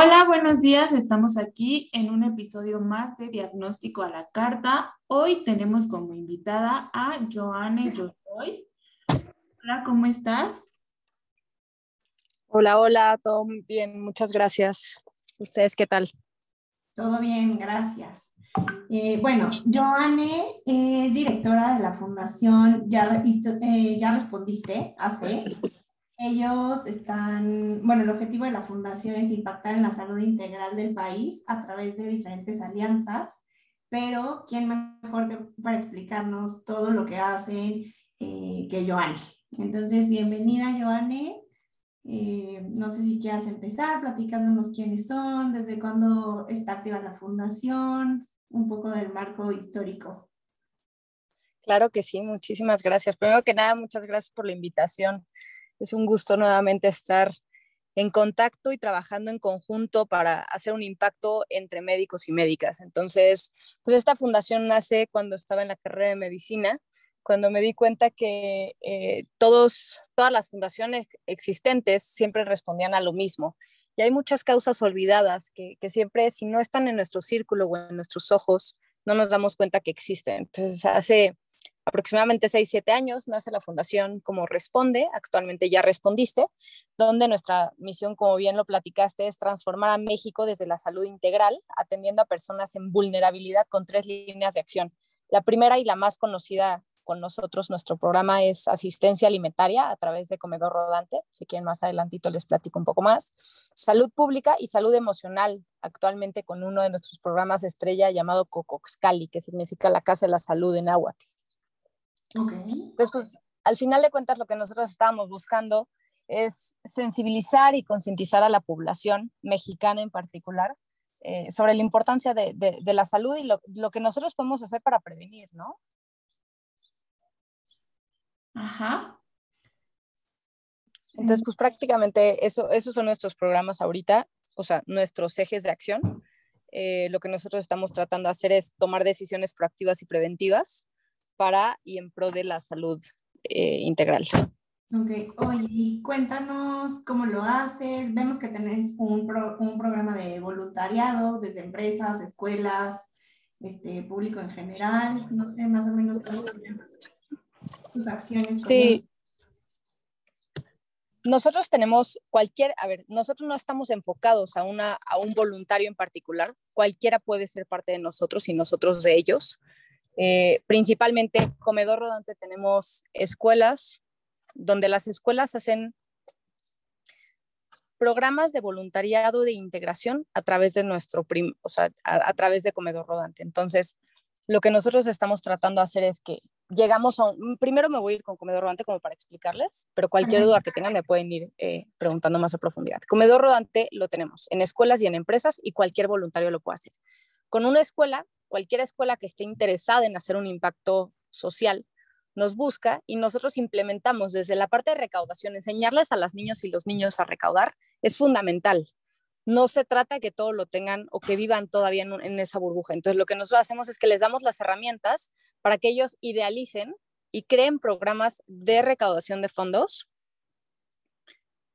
Hola, buenos días. Estamos aquí en un episodio más de Diagnóstico a la Carta. Hoy tenemos como invitada a Joanne Josoy. Hola, ¿cómo estás? Hola, hola, todo muy bien, muchas gracias. ¿Ustedes qué tal? Todo bien, gracias. Bueno, Joanne es directora de la Fundación Ya, eh, ya Respondiste, hace ellos están, bueno, el objetivo de la fundación es impactar en la salud integral del país a través de diferentes alianzas, pero ¿quién mejor para explicarnos todo lo que hacen eh, que Joanne? Entonces, bienvenida Joanne. Eh, no sé si quieras empezar platicándonos quiénes son, desde cuándo está activa la fundación, un poco del marco histórico. Claro que sí, muchísimas gracias. Primero que nada, muchas gracias por la invitación. Es un gusto nuevamente estar en contacto y trabajando en conjunto para hacer un impacto entre médicos y médicas. Entonces, pues esta fundación nace cuando estaba en la carrera de medicina, cuando me di cuenta que eh, todos, todas las fundaciones existentes siempre respondían a lo mismo. Y hay muchas causas olvidadas que, que siempre, si no están en nuestro círculo o en nuestros ojos, no nos damos cuenta que existen. Entonces, hace aproximadamente 6, 7 años nace la fundación como Responde, actualmente ya respondiste, donde nuestra misión, como bien lo platicaste, es transformar a México desde la salud integral, atendiendo a personas en vulnerabilidad con tres líneas de acción. La primera y la más conocida con nosotros, nuestro programa es asistencia alimentaria a través de comedor rodante, si quieren más adelantito les platico un poco más. Salud pública y salud emocional, actualmente con uno de nuestros programas estrella llamado Cocoxcali, que significa la Casa de la Salud en Aguati. Entonces, pues, al final de cuentas, lo que nosotros estábamos buscando es sensibilizar y concientizar a la población mexicana en particular eh, sobre la importancia de, de, la salud y lo, lo, que nosotros podemos hacer para prevenir, ¿no? Ajá. Entonces, pues prácticamente eso, esos son nuestros programas ahorita, o sea, nuestros ejes de acción. Eh, lo que nosotros estamos tratando de hacer es tomar decisiones proactivas y preventivas para y en pro de la salud eh, integral. Ok, oye, cuéntanos cómo lo haces. Vemos que tenés un, un programa de voluntariado desde empresas, escuelas, este, público en general. No sé, más o menos tus acciones. Sí. Nosotros tenemos cualquier, a ver, nosotros no estamos enfocados a, una, a un voluntario en particular. Cualquiera puede ser parte de nosotros y nosotros de ellos. Eh, principalmente, comedor rodante, tenemos escuelas, donde las escuelas hacen programas de voluntariado de integración a través de nuestro, o sea, a, través de comedor rodante. Entonces, lo que nosotros estamos tratando de hacer es que llegamos a un, primero me voy a ir con comedor rodante como para explicarles, pero cualquier duda que tengan me pueden ir eh, preguntando más a profundidad. Comedor rodante lo tenemos en escuelas y en empresas y cualquier voluntario lo puede hacer. Con una escuela cualquier escuela que esté interesada en hacer un impacto social nos busca y nosotros implementamos desde la parte de recaudación, enseñarles a las niñas y los niños a recaudar es fundamental. No se trata que todo lo tengan o que vivan todavía en, esa burbuja. Entonces, lo que nosotros hacemos es que les damos las herramientas para que ellos idealicen y creen programas de recaudación de fondos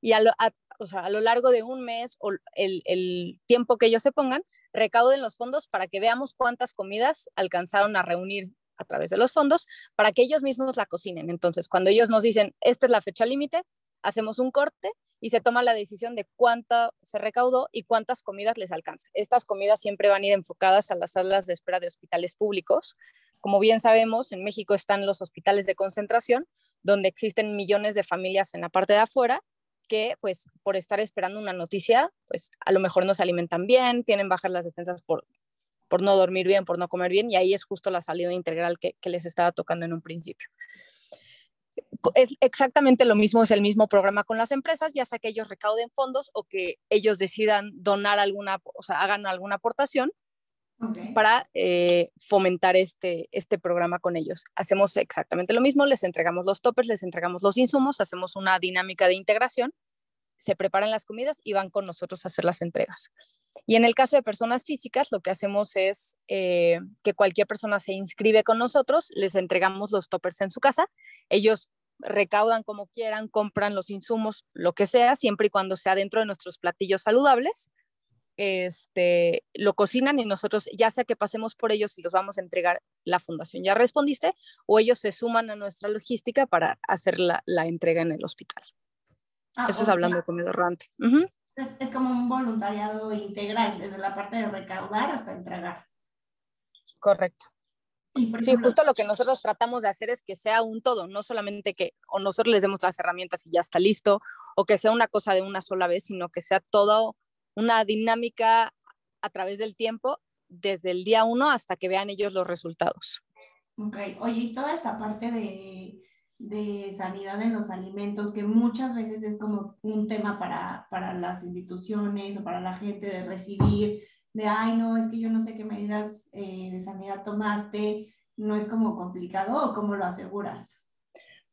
y a lo, largo de un mes o el, el, tiempo que ellos se pongan, recauden los fondos para que veamos cuántas comidas alcanzaron a reunir a través de los fondos para que ellos mismos la cocinen. Entonces, cuando ellos nos dicen, esta es la fecha límite, hacemos un corte y se toma la decisión de cuánta se recaudó y cuántas comidas les alcanza. Estas comidas siempre van a ir enfocadas a las salas de espera de hospitales públicos. Como bien sabemos, en México están los hospitales de concentración, donde existen millones de familias en la parte de afuera que pues por estar esperando una noticia, pues a lo mejor no se alimentan bien, tienen bajas las defensas por, por no dormir bien, por no comer bien, y ahí es justo la salida integral que, les estaba tocando en un principio. Es exactamente lo mismo, es el mismo programa con las empresas, ya sea que ellos recauden fondos o que ellos decidan donar alguna, o sea, hagan alguna aportación para eh, fomentar este, este programa con ellos. Hacemos exactamente lo mismo, les entregamos los toppers, les entregamos los insumos, hacemos una dinámica de integración, se preparan las comidas y van con nosotros a hacer las entregas. Y en el caso de personas físicas, lo que hacemos es eh, que cualquier persona se inscribe con nosotros, les entregamos los toppers en su casa, ellos recaudan como quieran, compran los insumos, lo que sea, siempre y cuando sea dentro de nuestros platillos saludables este, lo cocinan y nosotros, ya sea que pasemos por ellos y los vamos a entregar la fundación, ya respondiste, o ellos se suman a nuestra logística para hacer la, entrega en el hospital. Ah, Eso es hablando de comedor rodante. es, como un voluntariado integral, desde la parte de recaudar hasta entregar. Correcto. Sí, justo lo que nosotros tratamos de hacer es que sea un todo, no solamente que o nosotros les demos las herramientas y ya está listo, o que sea una cosa de una sola vez, sino que sea todo una dinámica a través del tiempo, desde el día uno hasta que vean ellos los resultados. Ok, oye, y toda esta parte de, sanidad en los alimentos, que muchas veces es como un tema para, para las instituciones o para la gente de recibir, de, ay, no, es que yo no sé qué medidas eh, de sanidad tomaste, ¿no es como complicado o cómo lo aseguras?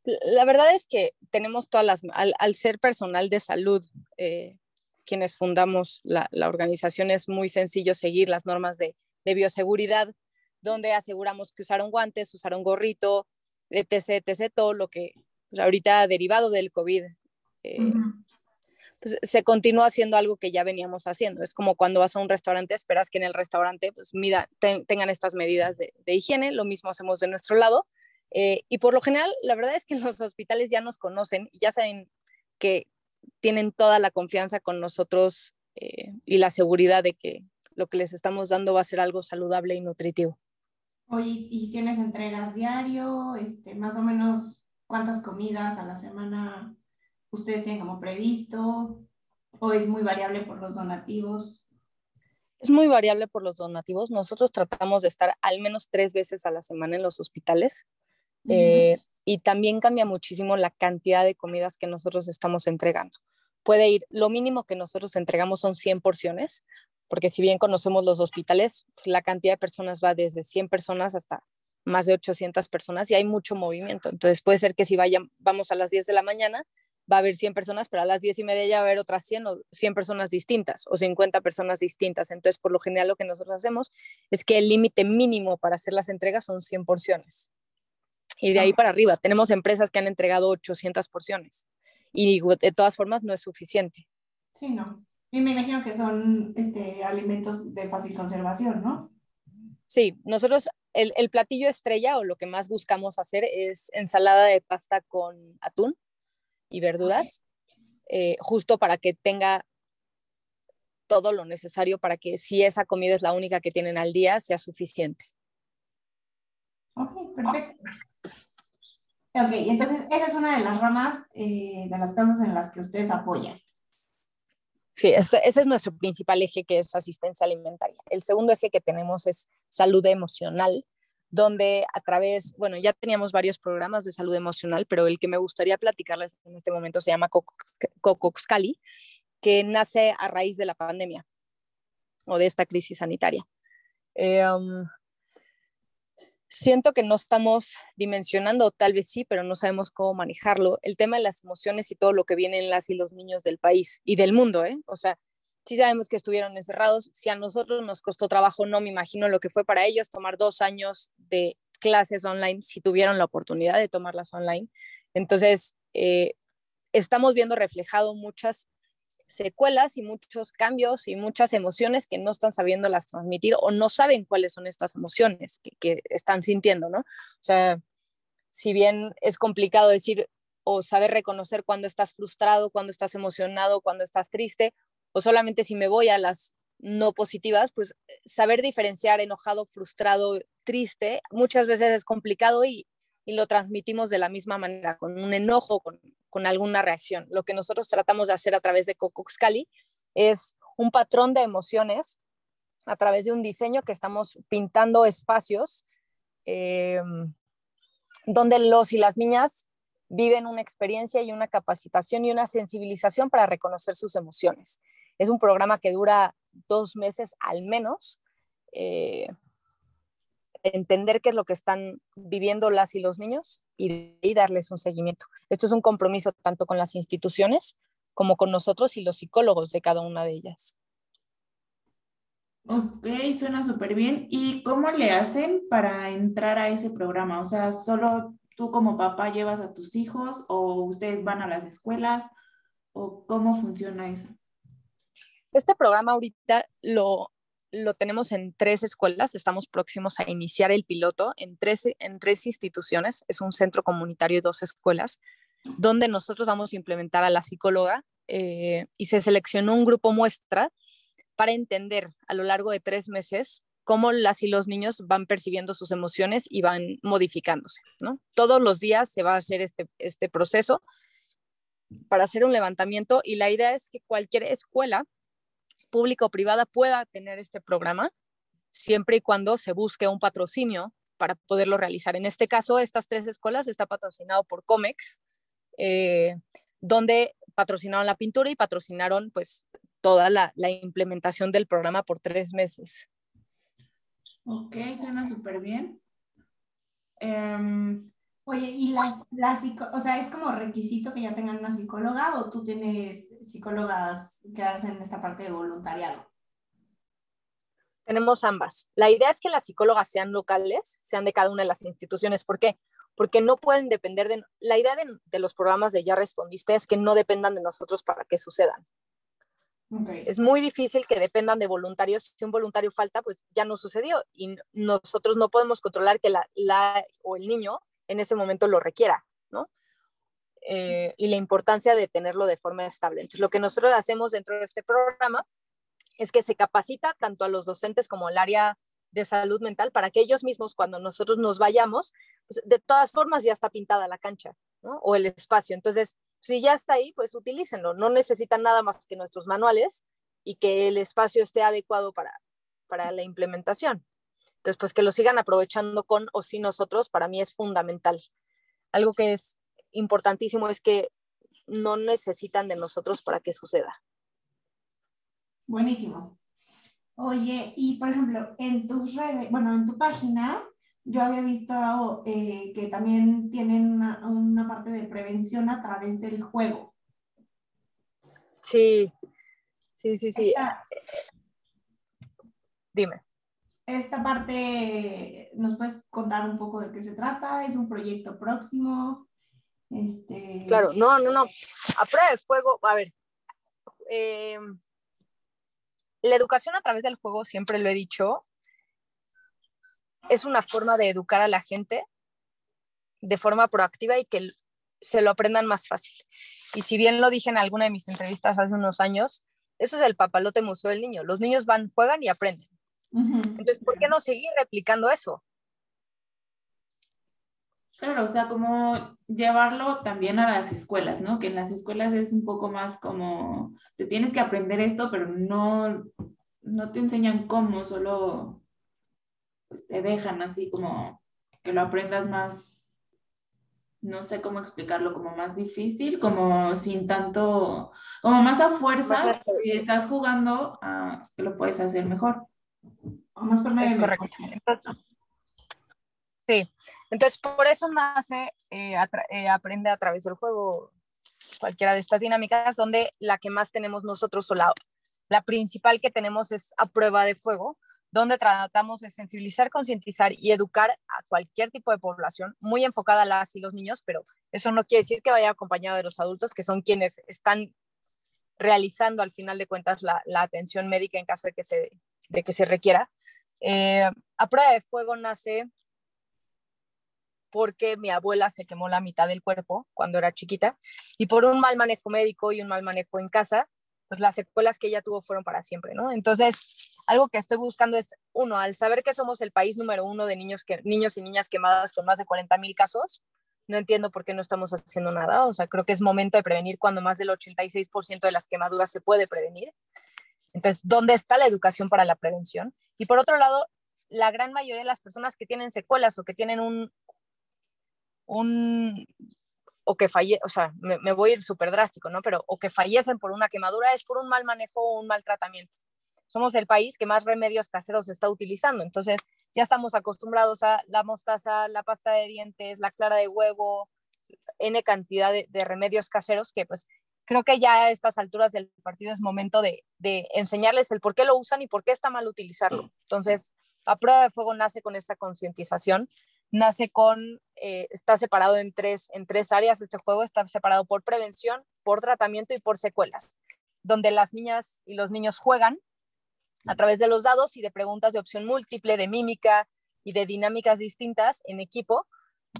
La verdad es que tenemos todas las, al, al ser personal de salud, eh, quienes fundamos la, organización, es muy sencillo seguir las normas de, bioseguridad, donde aseguramos que usaron guantes, usaron gorrito, etc., etc., todo lo que ahorita derivado del COVID. Eh, pues, se continúa haciendo algo que ya veníamos haciendo. Es como cuando vas a un restaurante, esperas que en el restaurante pues, mida, tengan estas medidas de, higiene, lo mismo hacemos de nuestro lado. Eh, y por lo general, la verdad es que en los hospitales ya nos conocen ya saben que, tienen toda la confianza con nosotros eh, y la seguridad de que lo que les estamos dando va a ser algo saludable y nutritivo. Oye, ¿y tienes entregas diario? Este, más o menos, ¿cuántas comidas a la semana ustedes tienen como previsto? ¿O es muy variable por los donativos? Es muy variable por los donativos. Nosotros tratamos de estar al menos tres veces a la semana en los hospitales y también cambia muchísimo la cantidad de comidas que nosotros estamos entregando. Puede ir, lo mínimo que nosotros entregamos son 100 porciones, porque si bien conocemos los hospitales, la cantidad de personas va desde 100 personas hasta más de 800 personas y hay mucho movimiento. Entonces puede ser que si vayan, vamos a las 10 de la mañana, va a haber 100 personas, pero a las 10 y media ya va a haber otras 100 o 100 personas distintas o 50 personas distintas. Entonces, por lo general, lo que nosotros hacemos es que el límite mínimo para hacer las entregas son 100 porciones y de ahí para arriba. Tenemos empresas que han entregado 800 porciones y de todas formas no es suficiente. Sí, no. Y me imagino que son este, alimentos de fácil conservación, ¿no? Sí, nosotros el, el, platillo estrella o lo que más buscamos hacer es ensalada de pasta con atún y verduras, eh, justo para que tenga todo lo necesario para que si esa comida es la única que tienen al día, sea suficiente. Ok, perfecto. Ok, entonces esa es una de las ramas eh, de las causas en las que ustedes apoyan. Sí, ese, ese, es nuestro principal eje, que es asistencia alimentaria. El segundo eje que tenemos es salud emocional, donde a través, bueno, ya teníamos varios programas de salud emocional, pero el que me gustaría platicarles en este momento se llama Cocoxcali, que nace a raíz de la pandemia o de esta crisis sanitaria. Um, siento que no estamos dimensionando, tal vez sí, pero no sabemos cómo manejarlo. El tema de las emociones y todo lo que vienen las y los niños del país y del mundo, ¿eh? O sea, sí sabemos que estuvieron encerrados. Si a nosotros nos costó trabajo, no me imagino lo que fue para ellos tomar dos años de clases online, si tuvieron la oportunidad de tomarlas online. Entonces, eh, estamos viendo reflejado muchas secuelas y muchos cambios y muchas emociones que no están sabiendo las transmitir o no saben cuáles son estas emociones que, están sintiendo, ¿no? O sea, si bien es complicado decir o saber reconocer cuando estás frustrado, cuando estás emocionado, cuando estás triste, o solamente si me voy a las no positivas, pues saber diferenciar enojado, frustrado, triste, muchas veces es complicado y, y lo transmitimos de la misma manera, con un enojo, con, con alguna reacción. Lo que nosotros tratamos de hacer a través de Cocoxcali es un patrón de emociones a través de un diseño que estamos pintando espacios eh, donde los y las niñas viven una experiencia y una capacitación y una sensibilización para reconocer sus emociones. Es un programa que dura dos meses al menos. Eh, entender qué es lo que están viviendo las y los niños y, y, darles un seguimiento. Esto es un compromiso tanto con las instituciones como con nosotros y los psicólogos de cada una de ellas. Ok, suena súper bien. ¿Y cómo le hacen para entrar a ese programa? O sea, ¿solo tú como papá llevas a tus hijos o ustedes van a las escuelas o cómo funciona eso? Este programa ahorita lo, lo tenemos en tres escuelas, estamos próximos a iniciar el piloto en tres, en tres instituciones, es un centro comunitario y dos escuelas, donde nosotros vamos a implementar a la psicóloga eh, y se seleccionó un grupo muestra para entender a lo largo de tres meses cómo las y los niños van percibiendo sus emociones y van modificándose. ¿no? Todos los días se va a hacer este, este proceso para hacer un levantamiento y la idea es que cualquier escuela pública o privada pueda tener este programa siempre y cuando se busque un patrocinio para poderlo realizar. En este caso, estas tres escuelas está patrocinado por COMEX, eh, donde patrocinaron la pintura y patrocinaron pues toda la, implementación del programa por tres meses. Ok, suena súper bien. Um, Oye, ¿y las, las o sea, es como requisito que ya tengan una psicóloga o tú tienes psicólogas que hacen esta parte de voluntariado? Tenemos ambas. La idea es que las psicólogas sean locales, sean de cada una de las instituciones. ¿Por qué? Porque no pueden depender de... La idea de, de los programas de Ya Respondiste es que no dependan de nosotros para que sucedan. Okay. Es muy difícil que dependan de voluntarios. Si un voluntario falta, pues ya no sucedió y nosotros no podemos controlar que la, la o el niño en ese momento lo requiera, ¿no? Eh, y la importancia de tenerlo de forma estable. Entonces, lo que nosotros hacemos dentro de este programa es que se capacita tanto a los docentes como al área de salud mental para que ellos mismos, cuando nosotros nos vayamos, pues, de todas formas ya está pintada la cancha, ¿no? O el espacio. Entonces, si ya está ahí, pues utilícenlo. No necesitan nada más que nuestros manuales y que el espacio esté adecuado para, para la implementación. Entonces, pues que lo sigan aprovechando con o sin nosotros, para mí es fundamental. Algo que es importantísimo es que no necesitan de nosotros para que suceda. Buenísimo. Oye, y por ejemplo, en tus redes, bueno, en tu página, yo había visto eh, que también tienen una, una, parte de prevención a través del juego. Sí, sí, sí, sí. Esta, Dime. Esta parte, ¿nos puedes contar un poco de qué se trata? ¿Es un proyecto próximo? Este... Claro, no, no, no. A prueba de fuego, a ver. Eh, la educación a través del juego, siempre lo he dicho, es una forma de educar a la gente de forma proactiva y que se lo aprendan más fácil. Y si bien lo dije en alguna de mis entrevistas hace unos años, eso es el papalote museo del niño. Los niños van, juegan y aprenden. Entonces, ¿por qué no seguir replicando eso? Claro, o sea, como llevarlo también a las escuelas, ¿no? Que en las escuelas es un poco más como, te tienes que aprender esto, pero no, no te enseñan cómo, solo pues te dejan así como que lo aprendas más, no sé cómo explicarlo, como más difícil, como sin tanto, como más a fuerza, si estás jugando, que lo puedes hacer mejor. Más por medio correcto. Sí, entonces por eso nace eh, eh, Aprende a través del juego, cualquiera de estas dinámicas, donde la que más tenemos nosotros o la, la principal que tenemos es a prueba de fuego, donde tratamos de sensibilizar, concientizar y educar a cualquier tipo de población, muy enfocada a las y los niños, pero eso no quiere decir que vaya acompañado de los adultos, que son quienes están realizando al final de cuentas la, la atención médica en caso de que se, de que se requiera. Eh, a prueba de fuego nace porque mi abuela se quemó la mitad del cuerpo cuando era chiquita y por un mal manejo médico y un mal manejo en casa, pues las secuelas que ella tuvo fueron para siempre, ¿no? Entonces, algo que estoy buscando es, uno, al saber que somos el país número uno de niños, que, niños y niñas quemadas con más de 40 mil casos, no entiendo por qué no estamos haciendo nada. O sea, creo que es momento de prevenir cuando más del 86% de las quemaduras se puede prevenir. Entonces, ¿dónde está la educación para la prevención? Y por otro lado, la gran mayoría de las personas que tienen secuelas o que tienen un, un o que falle, o sea, me, voy a ir súper drástico, ¿no? Pero o que fallecen por una quemadura es por un mal manejo o un mal tratamiento. Somos el país que más remedios caseros está utilizando, entonces ya estamos acostumbrados a la mostaza, la pasta de dientes, la clara de huevo, N cantidad de, remedios caseros que pues creo que ya a estas alturas del partido es momento de, enseñarles el por qué lo usan y por qué está mal utilizarlo. Entonces, la prueba de fuego nace con esta concientización nace con, eh, está separado en tres, en tres áreas este juego, está separado por prevención, por tratamiento y por secuelas, donde las niñas y los niños juegan a través de los dados y de preguntas de opción múltiple, de mímica y de dinámicas distintas en equipo,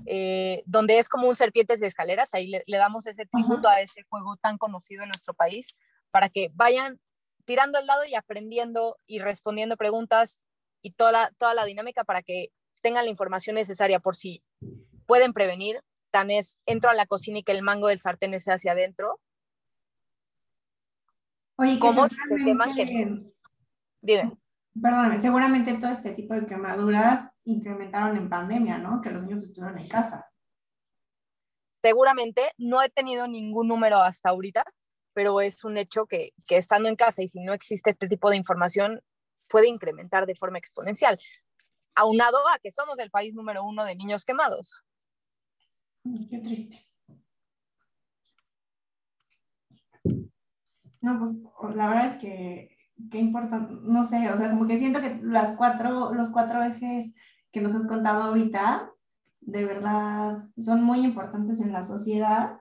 eh, donde es como un serpientes de escaleras, ahí le, damos ese tributo a ese juego tan conocido en nuestro país, para que vayan tirando el dado y aprendiendo y respondiendo preguntas y toda toda la dinámica para que tengan la información necesaria por si pueden prevenir. Tan es, entro a la cocina y que el mango del sartén esté hacia adentro. Oye, ¿cómo se queman que... Dime. Perdón, seguramente todo este tipo de quemaduras incrementaron en pandemia, ¿no? Que los niños estuvieron en casa. Seguramente, no he tenido ningún número hasta ahorita, pero es un hecho que, que estando en casa y si no existe este tipo de información, puede incrementar de forma exponencial aunado a que somos el país número uno de niños quemados. Qué triste. No, pues la verdad es que qué importante, no sé, o sea, como que siento que las cuatro, los cuatro ejes que nos has contado ahorita, de verdad, son muy importantes en la sociedad.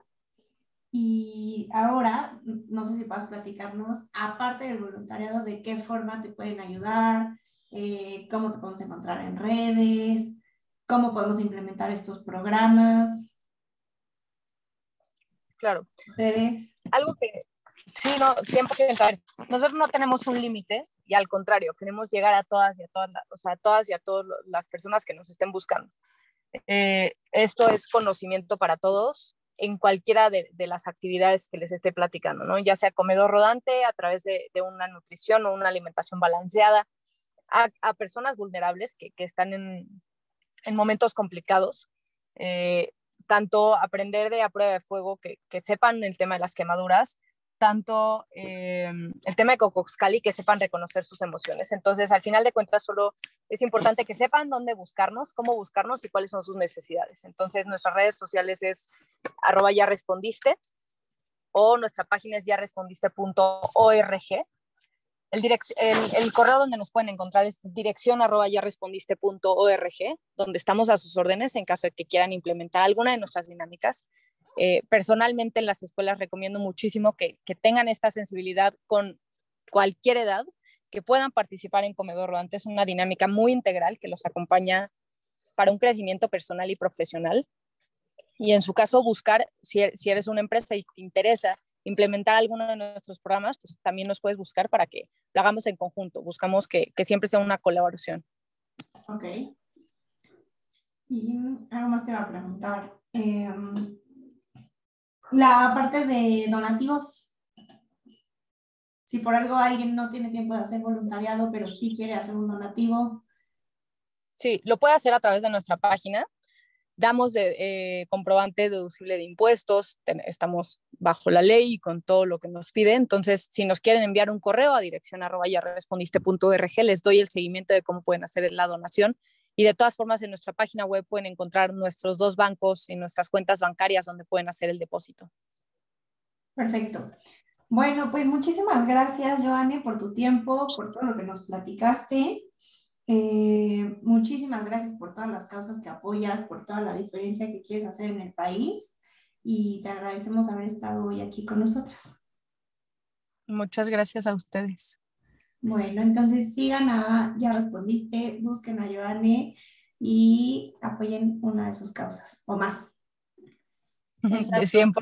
Y ahora, no sé si puedas platicarnos, aparte del voluntariado, de qué forma te pueden ayudar, eh, cómo te podemos encontrar en redes, cómo podemos implementar estos programas. Claro. Ustedes. Algo que, sí, no, 100%. nosotros no tenemos un límite y al contrario, queremos llegar a todas y a todas, o sea, a todas y a todas las personas que nos estén buscando. Eh, esto es conocimiento para todos en cualquiera de, las actividades que les esté platicando, ¿no? Ya sea comedor rodante, a través de, de una nutrición o una alimentación balanceada, a, personas vulnerables que, están en, momentos complicados. Eh, tanto aprender de a prueba de fuego, que, sepan el tema de las quemaduras, tanto eh, el tema de Cocoxcali, que sepan reconocer sus emociones. Entonces, al final de cuentas, solo es importante que sepan dónde buscarnos, cómo buscarnos y cuáles son sus necesidades. Entonces, nuestras redes sociales es arroba ya respondiste o nuestra página es ya respondiste.org el, el, correo donde nos pueden encontrar es dirección arroba ya respondiste.org, donde estamos a sus órdenes en caso de que quieran implementar alguna de nuestras dinámicas. Eh, personalmente en las escuelas recomiendo muchísimo que, que, tengan esta sensibilidad con cualquier edad, que puedan participar en Comedor Rodante. Es una dinámica muy integral que los acompaña para un crecimiento personal y profesional. Y en su caso, buscar, si, si eres una empresa y te interesa implementar alguno de nuestros programas, pues también nos puedes buscar para que lo hagamos en conjunto. Buscamos que, que siempre sea una colaboración. Ok. Y algo más te va a preguntar. Em, la parte de donativos. Si por algo alguien no tiene tiempo de hacer voluntariado, pero sí quiere hacer un donativo. Sí, lo puede hacer a través de nuestra página damos de, eh, comprobante deducible de impuestos, estamos bajo la ley y con todo lo que nos pide. Entonces, si nos quieren enviar un correo a dirección arroba ya respondiste.org, les doy el seguimiento de cómo pueden hacer la donación. Y de todas formas, en nuestra página web pueden encontrar nuestros dos bancos y nuestras cuentas bancarias donde pueden hacer el depósito. Perfecto. Bueno, pues muchísimas gracias, Joanne, por tu tiempo, por todo lo que nos platicaste. Eh, muchísimas gracias por todas las causas que apoyas, por toda la diferencia que quieres hacer en el país y te agradecemos haber estado hoy aquí con nosotras. Muchas gracias a ustedes. Bueno, entonces sigan a Ya Respondiste, busquen a Joanne y apoyen una de sus causas o más. De 100%.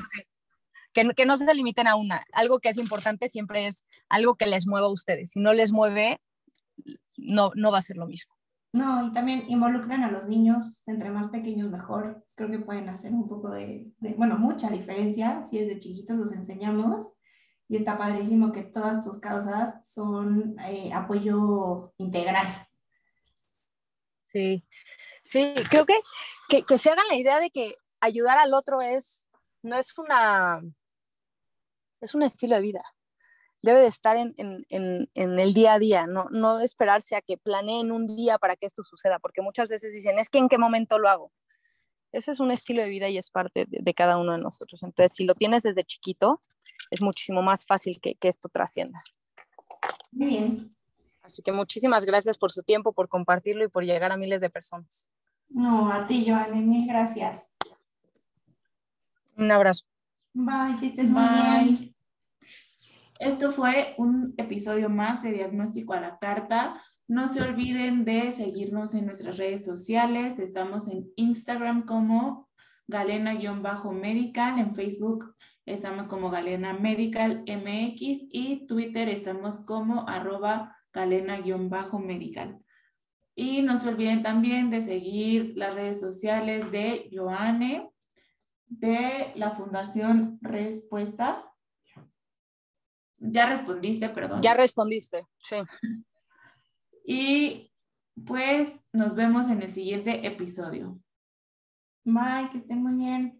Que, que no se limiten a una. Algo que es importante siempre es algo que les mueva a ustedes. Si no les mueve, no, no va a ser lo mismo. No, y también involucran a los niños, entre más pequeños mejor. Creo que pueden hacer un poco de, bueno, mucha diferencia si desde chiquitos los enseñamos. Y está padrísimo que todas tus causas son eh, apoyo integral. Sí, sí, creo que, que, que se hagan la idea de que ayudar al otro es no es una, es un estilo de vida. Debe de estar en, el día a día, no, no esperarse a que planeen un día para que esto suceda, porque muchas veces dicen, es que en qué momento lo hago. Ese es un estilo de vida y es parte de, cada uno de nosotros. Entonces, si lo tienes desde chiquito, es muchísimo más fácil que, que esto trascienda. Muy bien. Así que muchísimas gracias por su tiempo, por compartirlo y por llegar a miles de personas. No, a ti, Joanne, mil gracias. Un abrazo. Bye, que estés muy bien. Esto fue un episodio más de Diagnóstico a la Carta. No se olviden de seguirnos en nuestras redes sociales. Estamos en Instagram como Galena-Medical, en Facebook estamos como Galena Medical MX y Twitter estamos como arroba Galena-Medical. Y no se olviden también de seguir las redes sociales de Joanne, de la Fundación Respuesta. Ya respondiste, perdón. Ya respondiste, sí. Y pues nos vemos en el siguiente episodio. Bye, que estén muy bien.